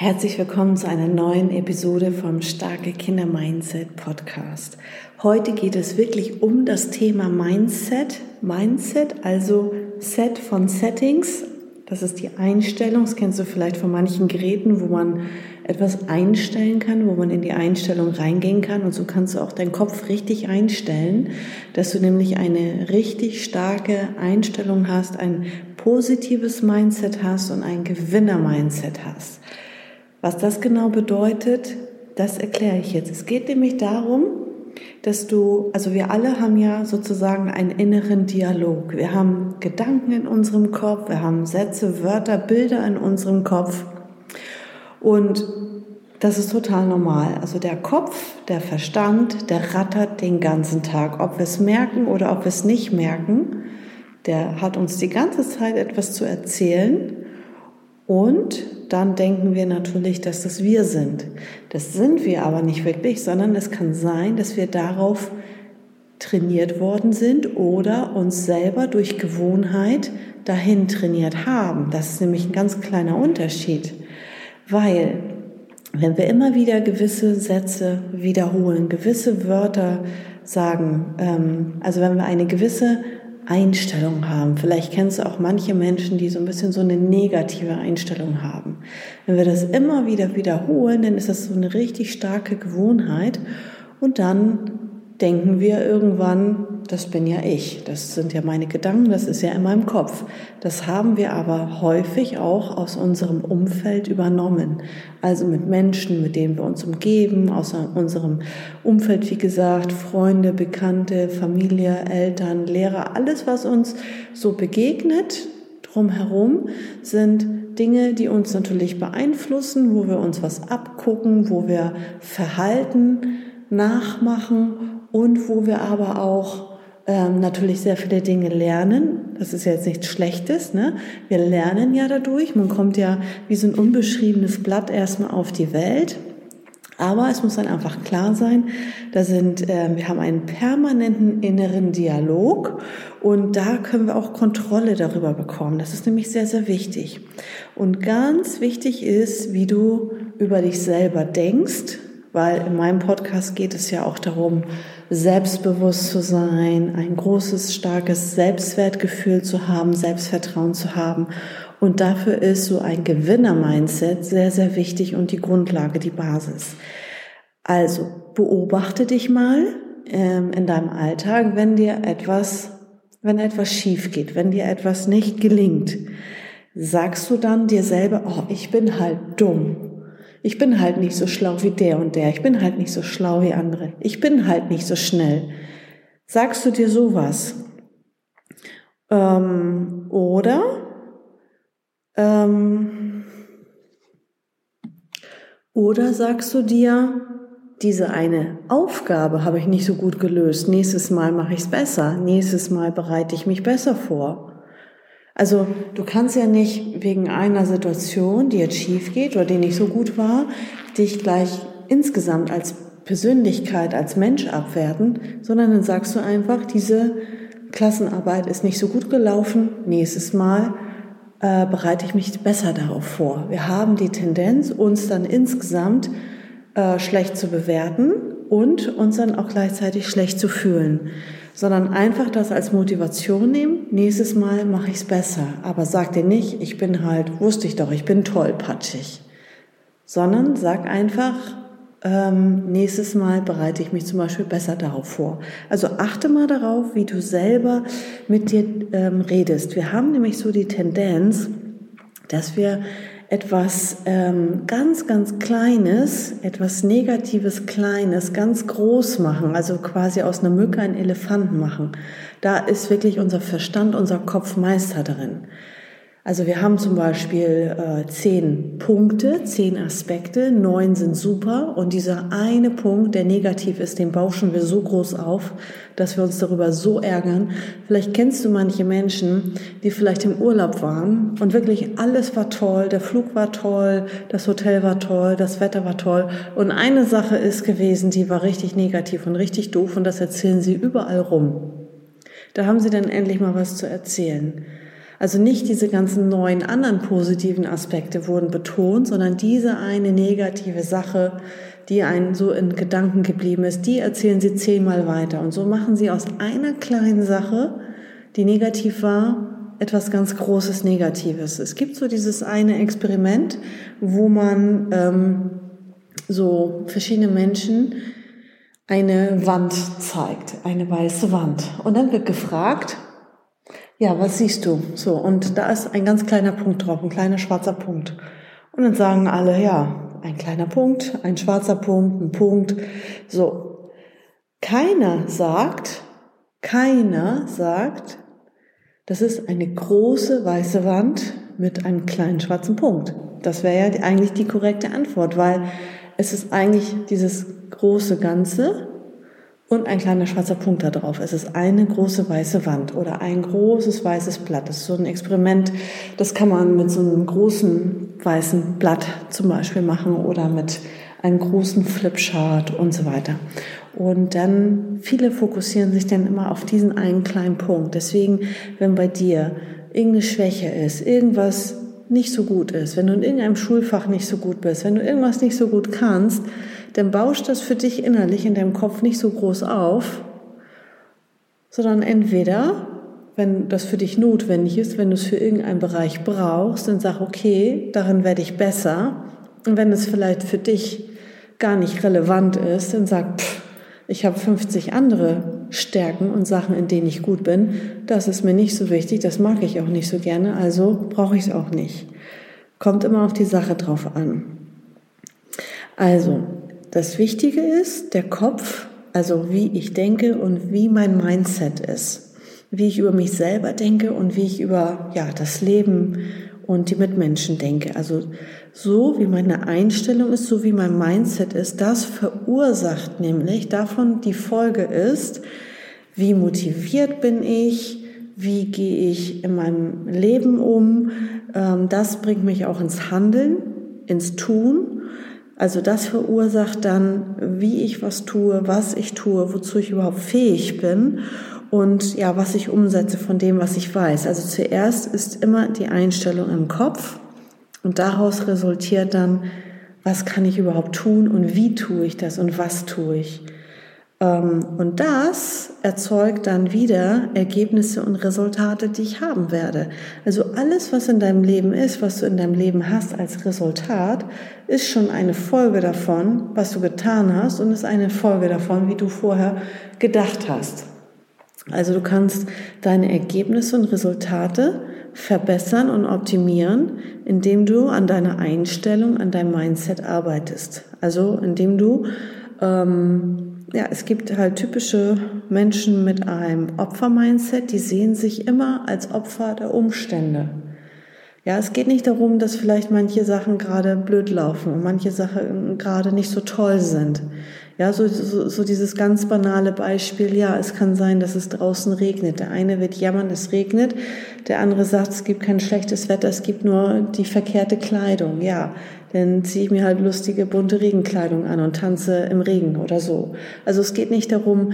Herzlich willkommen zu einer neuen Episode vom Starke Kinder Mindset Podcast. Heute geht es wirklich um das Thema Mindset. Mindset, also Set von Settings. Das ist die Einstellung. Das kennst du vielleicht von manchen Geräten, wo man etwas einstellen kann, wo man in die Einstellung reingehen kann. Und so kannst du auch deinen Kopf richtig einstellen, dass du nämlich eine richtig starke Einstellung hast, ein positives Mindset hast und ein Gewinner-Mindset hast. Was das genau bedeutet, das erkläre ich jetzt. Es geht nämlich darum, dass du, also wir alle haben ja sozusagen einen inneren Dialog. Wir haben Gedanken in unserem Kopf, wir haben Sätze, Wörter, Bilder in unserem Kopf. Und das ist total normal. Also der Kopf, der Verstand, der rattert den ganzen Tag. Ob wir es merken oder ob wir es nicht merken, der hat uns die ganze Zeit etwas zu erzählen. Und dann denken wir natürlich, dass das wir sind. Das sind wir aber nicht wirklich, sondern es kann sein, dass wir darauf trainiert worden sind oder uns selber durch Gewohnheit dahin trainiert haben. Das ist nämlich ein ganz kleiner Unterschied, weil wenn wir immer wieder gewisse Sätze wiederholen, gewisse Wörter sagen, ähm, also wenn wir eine gewisse Einstellung haben. Vielleicht kennst du auch manche Menschen, die so ein bisschen so eine negative Einstellung haben. Wenn wir das immer wieder wiederholen, dann ist das so eine richtig starke Gewohnheit und dann denken wir irgendwann, das bin ja ich, das sind ja meine Gedanken, das ist ja in meinem Kopf. Das haben wir aber häufig auch aus unserem Umfeld übernommen. Also mit Menschen, mit denen wir uns umgeben, aus unserem Umfeld, wie gesagt, Freunde, Bekannte, Familie, Eltern, Lehrer, alles, was uns so begegnet drumherum, sind Dinge, die uns natürlich beeinflussen, wo wir uns was abgucken, wo wir Verhalten nachmachen und wo wir aber auch ähm, natürlich sehr viele Dinge lernen. Das ist ja jetzt nichts Schlechtes. Ne? Wir lernen ja dadurch. Man kommt ja wie so ein unbeschriebenes Blatt erstmal auf die Welt. Aber es muss dann einfach klar sein, da sind, äh, wir haben einen permanenten inneren Dialog und da können wir auch Kontrolle darüber bekommen. Das ist nämlich sehr, sehr wichtig. Und ganz wichtig ist, wie du über dich selber denkst, weil in meinem Podcast geht es ja auch darum, selbstbewusst zu sein, ein großes, starkes Selbstwertgefühl zu haben, Selbstvertrauen zu haben. Und dafür ist so ein Gewinner-Mindset sehr, sehr wichtig und die Grundlage, die Basis. Also beobachte dich mal ähm, in deinem Alltag, wenn dir etwas, wenn etwas schief geht, wenn dir etwas nicht gelingt, sagst du dann dir selber, oh, ich bin halt dumm ich bin halt nicht so schlau wie der und der. Ich bin halt nicht so schlau wie andere. Ich bin halt nicht so schnell. Sagst du dir sowas? Ähm, oder ähm, oder sagst du dir, diese eine Aufgabe habe ich nicht so gut gelöst. Nächstes Mal mache ich es besser. Nächstes Mal bereite ich mich besser vor. Also du kannst ja nicht wegen einer Situation, die jetzt schief geht oder die nicht so gut war, dich gleich insgesamt als Persönlichkeit, als Mensch abwerten, sondern dann sagst du einfach, diese Klassenarbeit ist nicht so gut gelaufen, nächstes Mal äh, bereite ich mich besser darauf vor. Wir haben die Tendenz, uns dann insgesamt äh, schlecht zu bewerten und uns dann auch gleichzeitig schlecht zu fühlen sondern einfach das als Motivation nehmen. Nächstes Mal mache ich es besser. Aber sag dir nicht, ich bin halt, wusste ich doch, ich bin tollpatschig. Sondern sag einfach, ähm, nächstes Mal bereite ich mich zum Beispiel besser darauf vor. Also achte mal darauf, wie du selber mit dir ähm, redest. Wir haben nämlich so die Tendenz, dass wir etwas ähm, ganz, ganz Kleines, etwas Negatives Kleines, ganz groß machen, also quasi aus einer Mücke einen Elefanten machen. Da ist wirklich unser Verstand, unser Kopf Meister drin. Also wir haben zum Beispiel äh, zehn Punkte, zehn Aspekte, neun sind super und dieser eine Punkt, der negativ ist, den bauschen wir so groß auf, dass wir uns darüber so ärgern. Vielleicht kennst du manche Menschen, die vielleicht im Urlaub waren und wirklich alles war toll, der Flug war toll, das Hotel war toll, das Wetter war toll und eine Sache ist gewesen, die war richtig negativ und richtig doof und das erzählen sie überall rum. Da haben sie dann endlich mal was zu erzählen. Also nicht diese ganzen neuen anderen positiven Aspekte wurden betont, sondern diese eine negative Sache, die einen so in Gedanken geblieben ist, die erzählen sie zehnmal weiter. Und so machen sie aus einer kleinen Sache, die negativ war, etwas ganz Großes Negatives. Es gibt so dieses eine Experiment, wo man ähm, so verschiedene Menschen eine Wand zeigt, eine weiße Wand. Und dann wird gefragt, ja, was siehst du? So, und da ist ein ganz kleiner Punkt drauf, ein kleiner schwarzer Punkt. Und dann sagen alle, ja, ein kleiner Punkt, ein schwarzer Punkt, ein Punkt. So. Keiner sagt, keiner sagt, das ist eine große weiße Wand mit einem kleinen schwarzen Punkt. Das wäre ja eigentlich die korrekte Antwort, weil es ist eigentlich dieses große Ganze und ein kleiner schwarzer Punkt da drauf. Es ist eine große weiße Wand oder ein großes weißes Blatt. Das ist so ein Experiment, das kann man mit so einem großen weißen Blatt zum Beispiel machen oder mit einem großen Flipchart und so weiter. Und dann, viele fokussieren sich dann immer auf diesen einen kleinen Punkt. Deswegen, wenn bei dir irgendeine Schwäche ist, irgendwas nicht so gut ist, wenn du in irgendeinem Schulfach nicht so gut bist, wenn du irgendwas nicht so gut kannst, dann bauscht das für dich innerlich in deinem Kopf nicht so groß auf, sondern entweder, wenn das für dich notwendig ist, wenn du es für irgendeinen Bereich brauchst, dann sag, okay, darin werde ich besser. Und wenn es vielleicht für dich gar nicht relevant ist, dann sag, pff, ich habe 50 andere Stärken und Sachen, in denen ich gut bin. Das ist mir nicht so wichtig, das mag ich auch nicht so gerne, also brauche ich es auch nicht. Kommt immer auf die Sache drauf an. Also, das Wichtige ist der Kopf, also wie ich denke und wie mein Mindset ist, wie ich über mich selber denke und wie ich über ja, das Leben und die Mitmenschen denke. Also so wie meine Einstellung ist, so wie mein Mindset ist, das verursacht nämlich davon die Folge ist, wie motiviert bin ich, wie gehe ich in meinem Leben um. Ähm, das bringt mich auch ins Handeln, ins Tun also das verursacht dann, wie ich was tue, was ich tue, wozu ich überhaupt fähig bin und ja, was ich umsetze von dem, was ich weiß. Also zuerst ist immer die Einstellung im Kopf und daraus resultiert dann, was kann ich überhaupt tun und wie tue ich das und was tue ich. Ähm, und das erzeugt dann wieder Ergebnisse und Resultate, die ich haben werde. Also alles, was in deinem Leben ist, was du in deinem Leben hast als Resultat, ist schon eine Folge davon, was du getan hast und ist eine Folge davon, wie du vorher gedacht hast. Also du kannst deine Ergebnisse und Resultate verbessern und optimieren, indem du an deiner Einstellung, an deinem Mindset arbeitest. Also indem du ähm, ja, es gibt halt typische Menschen mit einem Opfer-Mindset, die sehen sich immer als Opfer der Umstände. Ja, es geht nicht darum, dass vielleicht manche Sachen gerade blöd laufen und manche Sachen gerade nicht so toll sind. Ja, so, so, so dieses ganz banale Beispiel, ja, es kann sein, dass es draußen regnet. Der eine wird jammern, es regnet. Der andere sagt, es gibt kein schlechtes Wetter, es gibt nur die verkehrte Kleidung. Ja, dann ziehe ich mir halt lustige, bunte Regenkleidung an und tanze im Regen oder so. Also es geht nicht darum,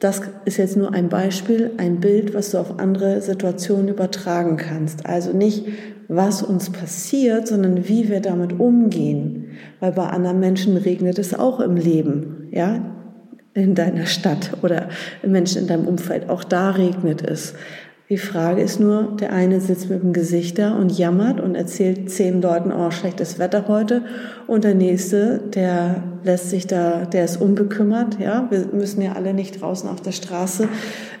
das ist jetzt nur ein Beispiel, ein Bild, was du auf andere Situationen übertragen kannst. Also nicht, was uns passiert, sondern wie wir damit umgehen. Weil bei anderen Menschen regnet es auch im Leben, ja, in deiner Stadt oder Menschen in deinem Umfeld. Auch da regnet es. Die Frage ist nur, der eine sitzt mit dem Gesicht da und jammert und erzählt zehn Leuten, oh, schlechtes Wetter heute. Und der nächste, der lässt sich da, der ist unbekümmert, ja. Wir müssen ja alle nicht draußen auf der Straße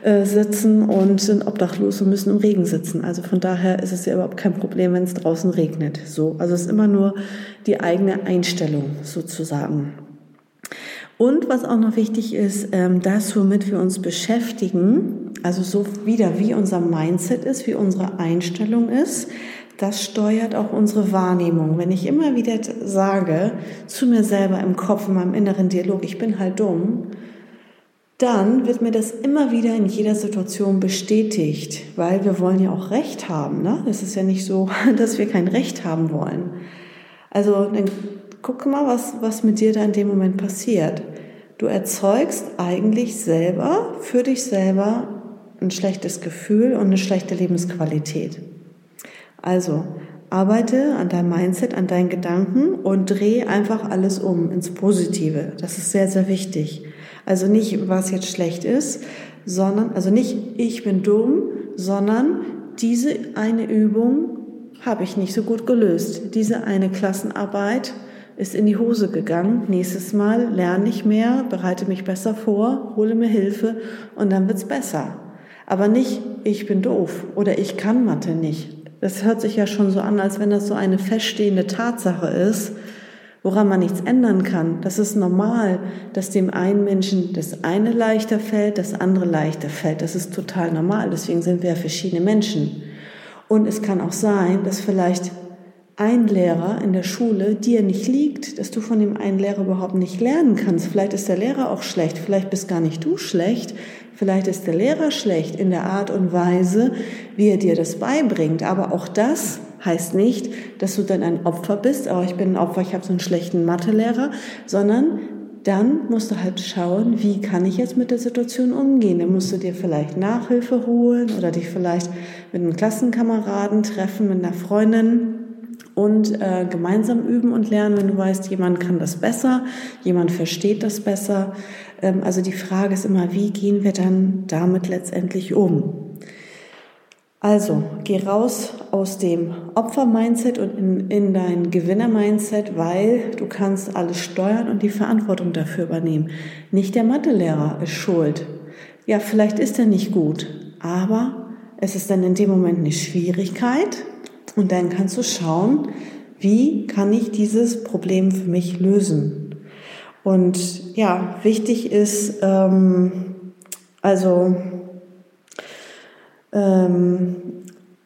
äh, sitzen und sind obdachlos und müssen im Regen sitzen. Also von daher ist es ja überhaupt kein Problem, wenn es draußen regnet. So. Also es ist immer nur die eigene Einstellung sozusagen. Und was auch noch wichtig ist, ähm, das, womit wir uns beschäftigen, also so wieder wie unser Mindset ist, wie unsere Einstellung ist, das steuert auch unsere Wahrnehmung. Wenn ich immer wieder sage zu mir selber im Kopf, in meinem inneren Dialog, ich bin halt dumm, dann wird mir das immer wieder in jeder Situation bestätigt, weil wir wollen ja auch Recht haben. Ne? Ist ja nicht so, dass wir kein Recht haben wollen. Also dann guck mal, was, was mit dir da in dem Moment passiert. Du erzeugst eigentlich selber, für dich selber, ein schlechtes Gefühl und eine schlechte Lebensqualität. Also arbeite an deinem Mindset, an deinen Gedanken und dreh einfach alles um ins Positive. Das ist sehr, sehr wichtig. Also nicht, was jetzt schlecht ist, sondern, also nicht, ich bin dumm, sondern diese eine Übung habe ich nicht so gut gelöst. Diese eine Klassenarbeit ist in die Hose gegangen. Nächstes Mal lerne ich mehr, bereite mich besser vor, hole mir Hilfe und dann wird's besser. Aber nicht, ich bin doof oder ich kann Mathe nicht. Das hört sich ja schon so an, als wenn das so eine feststehende Tatsache ist, woran man nichts ändern kann. Das ist normal, dass dem einen Menschen das eine leichter fällt, das andere leichter fällt. Das ist total normal. Deswegen sind wir ja verschiedene Menschen. Und es kann auch sein, dass vielleicht ein Lehrer in der Schule dir nicht liegt, dass du von dem einen Lehrer überhaupt nicht lernen kannst. Vielleicht ist der Lehrer auch schlecht, vielleicht bist gar nicht du schlecht, Vielleicht ist der Lehrer schlecht in der Art und Weise, wie er dir das beibringt. Aber auch das heißt nicht, dass du dann ein Opfer bist. Aber ich bin ein Opfer, ich habe so einen schlechten Mathelehrer, sondern dann musst du halt schauen, wie kann ich jetzt mit der Situation umgehen. Dann musst du dir vielleicht Nachhilfe holen oder dich vielleicht mit einem Klassenkameraden treffen, mit einer Freundin und äh, gemeinsam üben und lernen, wenn du weißt, jemand kann das besser, jemand versteht das besser. Ähm, also die Frage ist immer, wie gehen wir dann damit letztendlich um? Also, geh raus aus dem Opfer-Mindset und in, in dein Gewinner-Mindset, weil du kannst alles steuern und die Verantwortung dafür übernehmen. Nicht der Mathelehrer ist schuld. Ja, vielleicht ist er nicht gut, aber es ist dann in dem Moment eine Schwierigkeit und dann kannst du schauen, wie kann ich dieses Problem für mich lösen. Und ja, wichtig ist, ähm, also, ähm,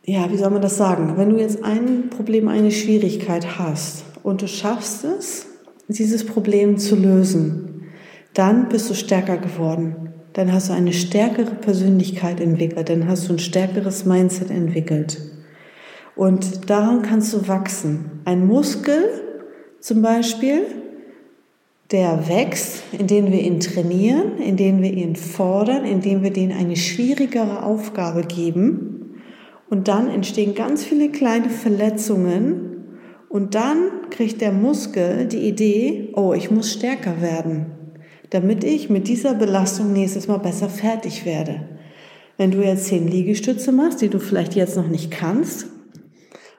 ja, wie soll man das sagen? Wenn du jetzt ein Problem, eine Schwierigkeit hast und du schaffst es, dieses Problem zu lösen, dann bist du stärker geworden. Dann hast du eine stärkere Persönlichkeit entwickelt, dann hast du ein stärkeres Mindset entwickelt. Und daran kannst du wachsen. Ein Muskel zum Beispiel, der wächst, indem wir ihn trainieren, indem wir ihn fordern, indem wir denen eine schwierigere Aufgabe geben. Und dann entstehen ganz viele kleine Verletzungen. Und dann kriegt der Muskel die Idee, oh, ich muss stärker werden, damit ich mit dieser Belastung nächstes Mal besser fertig werde. Wenn du jetzt zehn Liegestütze machst, die du vielleicht jetzt noch nicht kannst,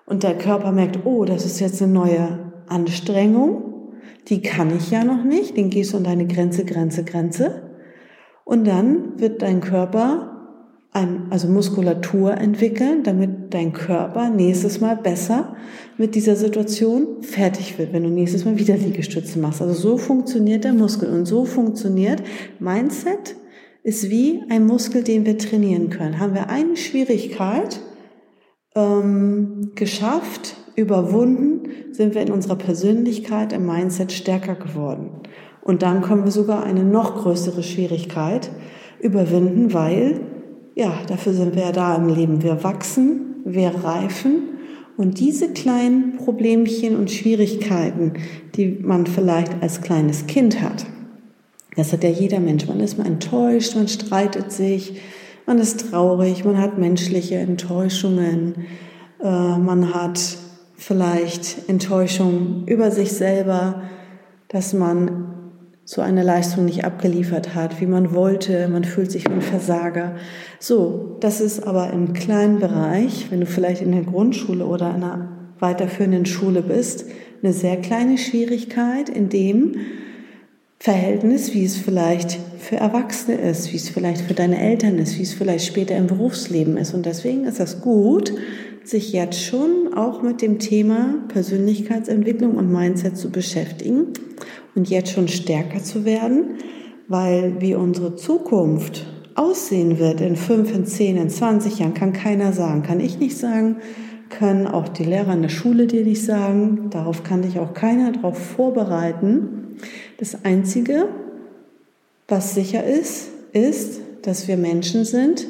und der Körper merkt, oh, das ist jetzt eine neue Anstrengung, die kann ich ja noch nicht, den gehst du an deine Grenze, Grenze, Grenze. Und dann wird dein Körper ein, also Muskulatur entwickeln, damit dein Körper nächstes Mal besser mit dieser Situation fertig wird, wenn du nächstes Mal wieder Liegestütze machst. Also so funktioniert der Muskel und so funktioniert Mindset ist wie ein Muskel, den wir trainieren können. Haben wir eine Schwierigkeit, ähm, geschafft, überwunden, sind wir in unserer Persönlichkeit, im Mindset stärker geworden. Und dann können wir sogar eine noch größere Schwierigkeit überwinden, weil, ja, dafür sind wir ja da im Leben. Wir wachsen, wir reifen und diese kleinen Problemchen und Schwierigkeiten, die man vielleicht als kleines Kind hat, das hat ja jeder Mensch. Man ist mal enttäuscht, man streitet sich, man ist traurig, man hat menschliche Enttäuschungen, äh, man hat vielleicht Enttäuschung über sich selber, dass man so eine Leistung nicht abgeliefert hat, wie man wollte, man fühlt sich wie ein Versager. So, das ist aber im kleinen Bereich, wenn du vielleicht in der Grundschule oder einer weiterführenden Schule bist, eine sehr kleine Schwierigkeit, in dem Verhältnis, wie es vielleicht für Erwachsene ist, wie es vielleicht für deine Eltern ist, wie es vielleicht später im Berufsleben ist. Und deswegen ist das gut, sich jetzt schon auch mit dem Thema Persönlichkeitsentwicklung und Mindset zu beschäftigen und jetzt schon stärker zu werden, weil wie unsere Zukunft aussehen wird in fünf, in zehn, in zwanzig Jahren, kann keiner sagen. Kann ich nicht sagen, können auch die Lehrer in der Schule dir nicht sagen. Darauf kann dich auch keiner darauf vorbereiten. Das Einzige, was sicher ist, ist, dass wir Menschen sind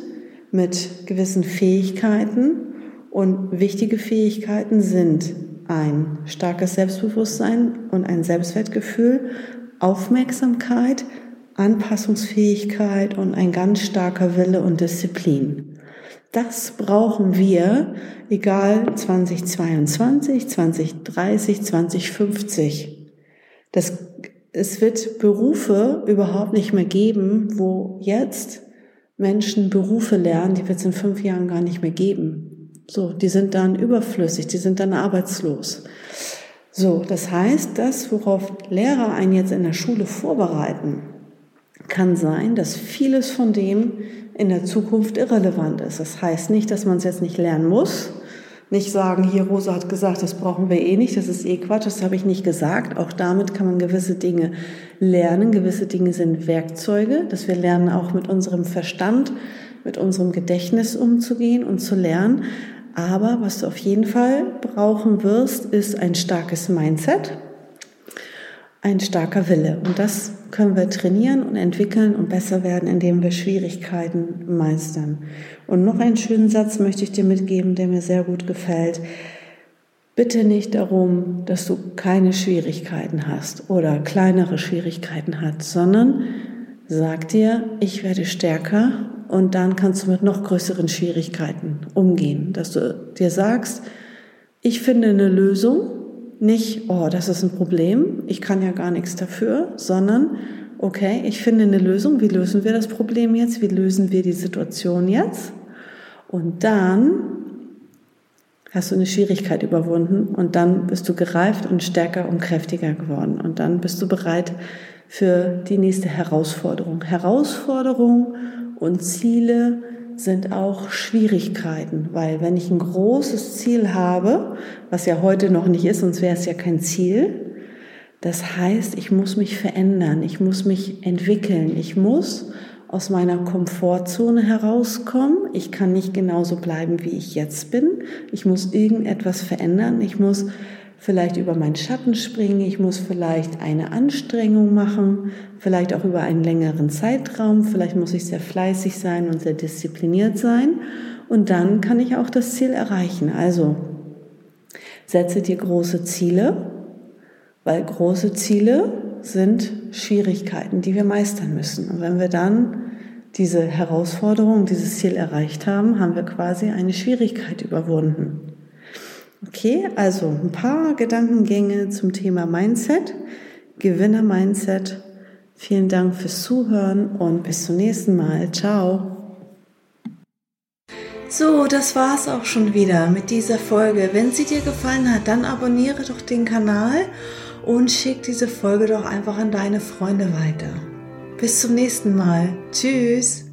mit gewissen Fähigkeiten und wichtige Fähigkeiten sind ein starkes Selbstbewusstsein und ein Selbstwertgefühl, Aufmerksamkeit, Anpassungsfähigkeit und ein ganz starker Wille und Disziplin. Das brauchen wir, egal 2022, 2030, 2050. Das, es wird Berufe überhaupt nicht mehr geben, wo jetzt Menschen Berufe lernen, die wird es in fünf Jahren gar nicht mehr geben. So, die sind dann überflüssig, die sind dann arbeitslos. So, das heißt, das, worauf Lehrer einen jetzt in der Schule vorbereiten, kann sein, dass vieles von dem in der Zukunft irrelevant ist. Das heißt nicht, dass man es jetzt nicht lernen muss. Nicht sagen, hier Rosa hat gesagt, das brauchen wir eh nicht, das ist eh Quatsch, das habe ich nicht gesagt. Auch damit kann man gewisse Dinge lernen. Gewisse Dinge sind Werkzeuge, dass wir lernen auch mit unserem Verstand, mit unserem Gedächtnis umzugehen und zu lernen. Aber was du auf jeden Fall brauchen wirst, ist ein starkes Mindset, ein starker Wille. Und das können wir trainieren und entwickeln und besser werden, indem wir Schwierigkeiten meistern. Und noch einen schönen Satz möchte ich dir mitgeben, der mir sehr gut gefällt. Bitte nicht darum, dass du keine Schwierigkeiten hast oder kleinere Schwierigkeiten hast, sondern sag dir, ich werde stärker und dann kannst du mit noch größeren Schwierigkeiten umgehen. Dass du dir sagst, ich finde eine Lösung nicht, oh, das ist ein Problem, ich kann ja gar nichts dafür, sondern, okay, ich finde eine Lösung, wie lösen wir das Problem jetzt, wie lösen wir die Situation jetzt? Und dann hast du eine Schwierigkeit überwunden und dann bist du gereift und stärker und kräftiger geworden und dann bist du bereit für die nächste Herausforderung. Herausforderung und Ziele sind auch Schwierigkeiten, weil wenn ich ein großes Ziel habe, was ja heute noch nicht ist, sonst wäre es ja kein Ziel, das heißt, ich muss mich verändern, ich muss mich entwickeln, ich muss aus meiner Komfortzone herauskommen. Ich kann nicht genauso bleiben, wie ich jetzt bin. Ich muss irgendetwas verändern. Ich muss vielleicht über meinen Schatten springen, ich muss vielleicht eine Anstrengung machen, vielleicht auch über einen längeren Zeitraum, vielleicht muss ich sehr fleißig sein und sehr diszipliniert sein und dann kann ich auch das Ziel erreichen. Also setze dir große Ziele, weil große Ziele sind Schwierigkeiten, die wir meistern müssen. Und wenn wir dann diese Herausforderung, dieses Ziel erreicht haben, haben wir quasi eine Schwierigkeit überwunden. Okay, also ein paar Gedankengänge zum Thema Mindset, Gewinner-Mindset. Vielen Dank fürs Zuhören und bis zum nächsten Mal. Ciao. So, das war's auch schon wieder mit dieser Folge. Wenn sie dir gefallen hat, dann abonniere doch den Kanal und schick diese Folge doch einfach an deine Freunde weiter. Bis zum nächsten Mal. Tschüss.